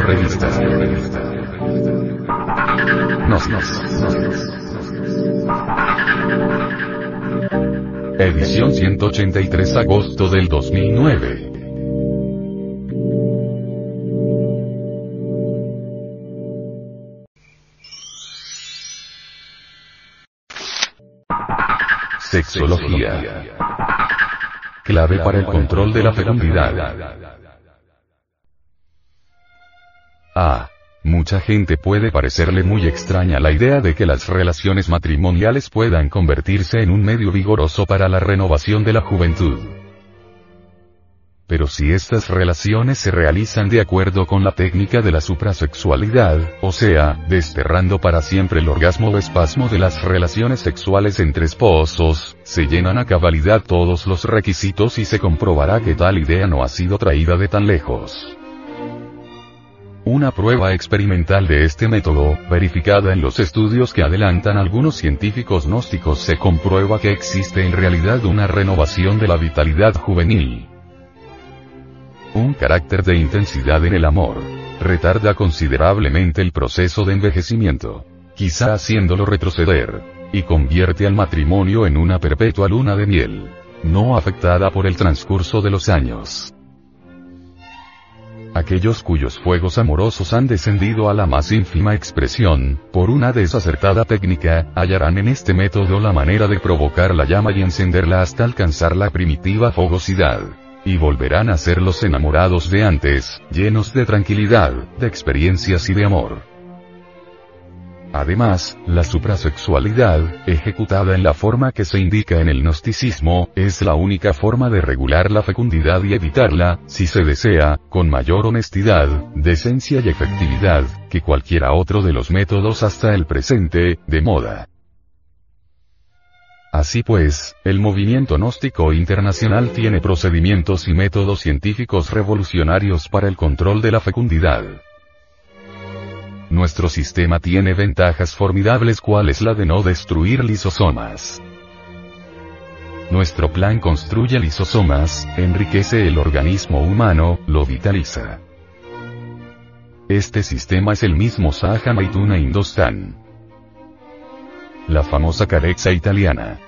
Radio Revista. Nos, nos, Edición 183 agosto del 2009. Sexología. Clave para el control de la fecundidad. A. Mucha gente puede parecerle muy extraña la idea de que las relaciones matrimoniales puedan convertirse en un medio vigoroso para la renovación de la juventud. Pero si estas relaciones se realizan de acuerdo con la técnica de la suprasexualidad, o sea, desterrando para siempre el orgasmo o espasmo de las relaciones sexuales entre esposos, se llenan a cabalidad todos los requisitos y se comprobará que tal idea no ha sido traída de tan lejos. Una prueba experimental de este método, verificada en los estudios que adelantan algunos científicos gnósticos, se comprueba que existe en realidad una renovación de la vitalidad juvenil. Un carácter de intensidad en el amor. Retarda considerablemente el proceso de envejecimiento. Quizá haciéndolo retroceder. Y convierte al matrimonio en una perpetua luna de miel. No afectada por el transcurso de los años. Aquellos cuyos fuegos amorosos han descendido a la más ínfima expresión, por una desacertada técnica, hallarán en este método la manera de provocar la llama y encenderla hasta alcanzar la primitiva fogosidad. Y volverán a ser los enamorados de antes, llenos de tranquilidad, de experiencias y de amor. Además, la suprasexualidad, ejecutada en la forma que se indica en el gnosticismo, es la única forma de regular la fecundidad y evitarla, si se desea, con mayor honestidad, decencia y efectividad, que cualquiera otro de los métodos hasta el presente, de moda. Así pues, el movimiento gnóstico internacional tiene procedimientos y métodos científicos revolucionarios para el control de la fecundidad. Nuestro sistema tiene ventajas formidables cuales la de no destruir lisosomas. Nuestro plan construye lisosomas, enriquece el organismo humano, lo vitaliza. Este sistema es el mismo Saha Maituna Indostan. La famosa carexa italiana.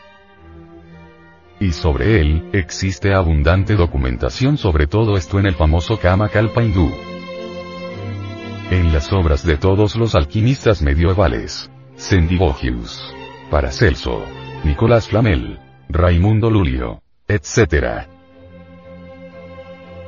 Y sobre él, existe abundante documentación sobre todo esto en el famoso Kama Kalpa hindú. En las obras de todos los alquimistas medievales. Sendivogius. Paracelso. Nicolás Flamel. Raimundo Lulio. etc.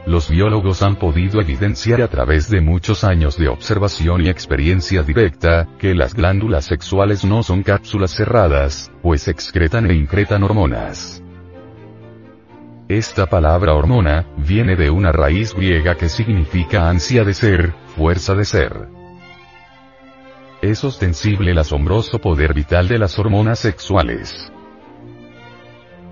Los biólogos han podido evidenciar a través de muchos años de observación y experiencia directa, que las glándulas sexuales no son cápsulas cerradas, pues excretan e incretan hormonas. Esta palabra hormona, viene de una raíz griega que significa ansia de ser, fuerza de ser. Es ostensible el asombroso poder vital de las hormonas sexuales.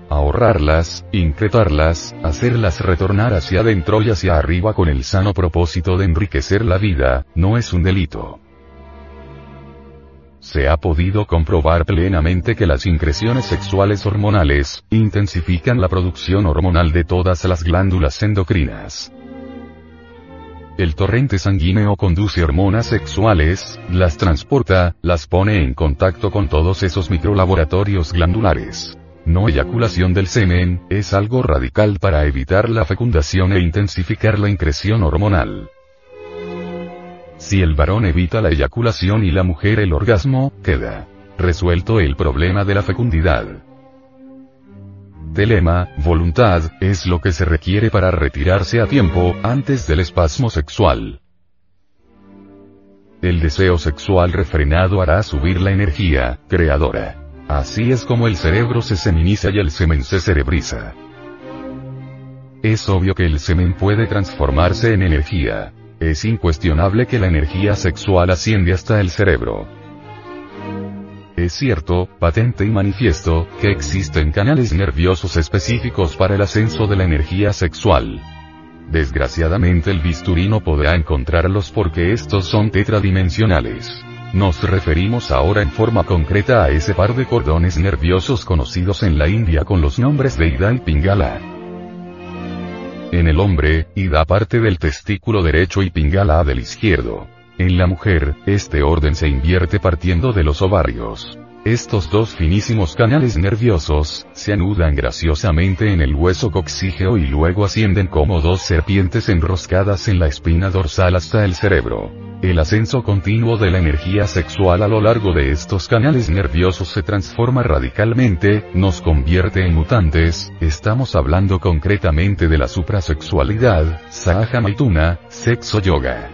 Ahorrarlas, incretarlas, hacerlas retornar hacia adentro y hacia arriba con el sano propósito de enriquecer la vida, no es un delito se ha podido comprobar plenamente que las increciones sexuales hormonales, intensifican la producción hormonal de todas las glándulas endocrinas. El torrente sanguíneo conduce hormonas sexuales, las transporta, las pone en contacto con todos esos microlaboratorios glandulares. No eyaculación del semen, es algo radical para evitar la fecundación e intensificar la increción hormonal. Si el varón evita la eyaculación y la mujer el orgasmo, queda resuelto el problema de la fecundidad. Telema, voluntad, es lo que se requiere para retirarse a tiempo, antes del espasmo sexual. El deseo sexual refrenado hará subir la energía, creadora. Así es como el cerebro se seminiza y el semen se cerebriza. Es obvio que el semen puede transformarse en energía. Es incuestionable que la energía sexual asciende hasta el cerebro. Es cierto, patente y manifiesto, que existen canales nerviosos específicos para el ascenso de la energía sexual. Desgraciadamente el bisturí no podrá encontrarlos porque estos son tetradimensionales. Nos referimos ahora en forma concreta a ese par de cordones nerviosos conocidos en la India con los nombres de Ida y Pingala. En el hombre, Ida parte del testículo derecho y Pingala del izquierdo. En la mujer, este orden se invierte partiendo de los ovarios. Estos dos finísimos canales nerviosos, se anudan graciosamente en el hueso coxígeo y luego ascienden como dos serpientes enroscadas en la espina dorsal hasta el cerebro. El ascenso continuo de la energía sexual a lo largo de estos canales nerviosos se transforma radicalmente, nos convierte en mutantes, estamos hablando concretamente de la suprasexualidad, Sahaja Maituna, sexo yoga.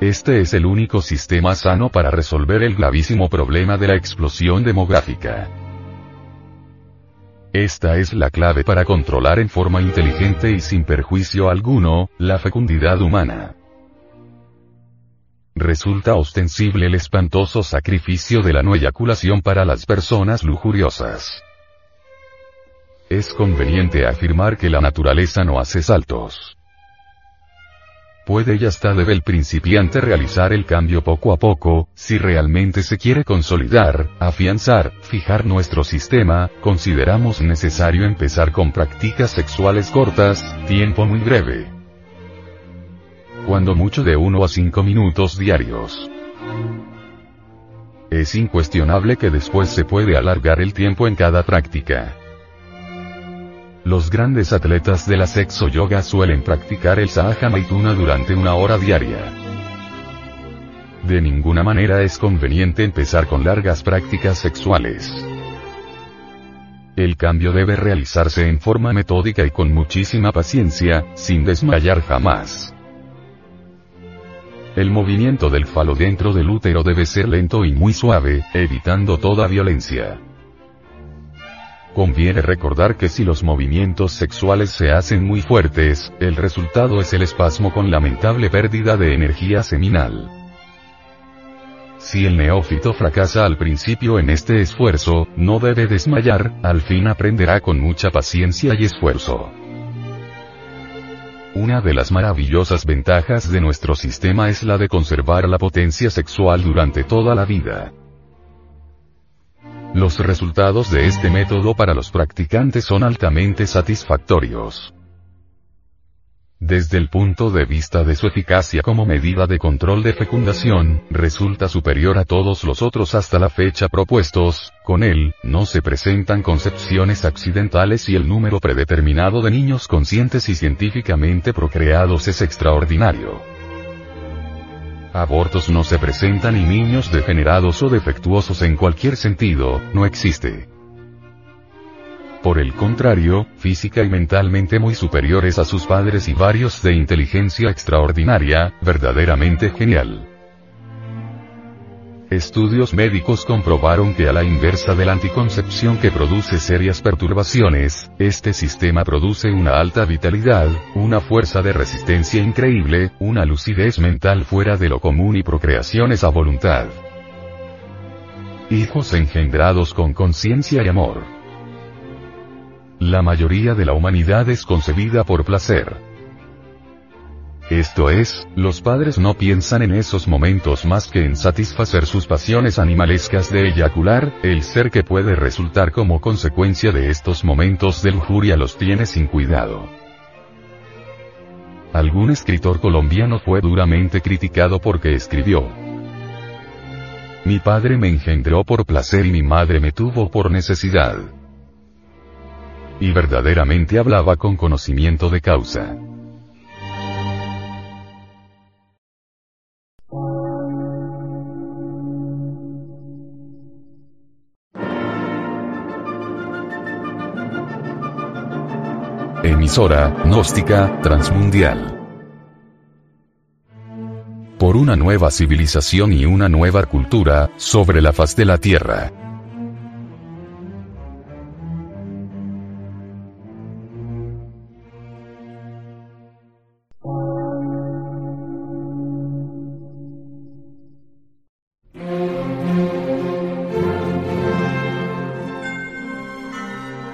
Este es el único sistema sano para resolver el gravísimo problema de la explosión demográfica. Esta es la clave para controlar en forma inteligente y sin perjuicio alguno, la fecundidad humana. Resulta ostensible el espantoso sacrificio de la no eyaculación para las personas lujuriosas. Es conveniente afirmar que la naturaleza no hace saltos puede y hasta debe el principiante realizar el cambio poco a poco, si realmente se quiere consolidar, afianzar, fijar nuestro sistema, consideramos necesario empezar con prácticas sexuales cortas, tiempo muy breve. Cuando mucho de 1 a 5 minutos diarios. Es incuestionable que después se puede alargar el tiempo en cada práctica. Los grandes atletas de la sexo yoga suelen practicar el Sahaja Maituna durante una hora diaria. De ninguna manera es conveniente empezar con largas prácticas sexuales. El cambio debe realizarse en forma metódica y con muchísima paciencia, sin desmayar jamás. El movimiento del falo dentro del útero debe ser lento y muy suave, evitando toda violencia. Conviene recordar que si los movimientos sexuales se hacen muy fuertes, el resultado es el espasmo con lamentable pérdida de energía seminal. Si el neófito fracasa al principio en este esfuerzo, no debe desmayar, al fin aprenderá con mucha paciencia y esfuerzo. Una de las maravillosas ventajas de nuestro sistema es la de conservar la potencia sexual durante toda la vida. Los resultados de este método para los practicantes son altamente satisfactorios. Desde el punto de vista de su eficacia como medida de control de fecundación, resulta superior a todos los otros hasta la fecha propuestos, con él, no se presentan concepciones accidentales y el número predeterminado de niños conscientes y científicamente procreados es extraordinario. Abortos no se presentan y niños degenerados o defectuosos en cualquier sentido, no existe. Por el contrario, física y mentalmente muy superiores a sus padres y varios de inteligencia extraordinaria, verdaderamente genial. Estudios médicos comprobaron que a la inversa de la anticoncepción que produce serias perturbaciones, este sistema produce una alta vitalidad, una fuerza de resistencia increíble, una lucidez mental fuera de lo común y procreaciones a voluntad. Hijos engendrados con conciencia y amor. La mayoría de la humanidad es concebida por placer. Esto es, los padres no piensan en esos momentos más que en satisfacer sus pasiones animalescas de eyacular, el ser que puede resultar como consecuencia de estos momentos de lujuria los tiene sin cuidado. Algún escritor colombiano fue duramente criticado porque escribió, Mi padre me engendró por placer y mi madre me tuvo por necesidad. Y verdaderamente hablaba con conocimiento de causa. Emisora, gnóstica, transmundial. Por una nueva civilización y una nueva cultura, sobre la faz de la Tierra.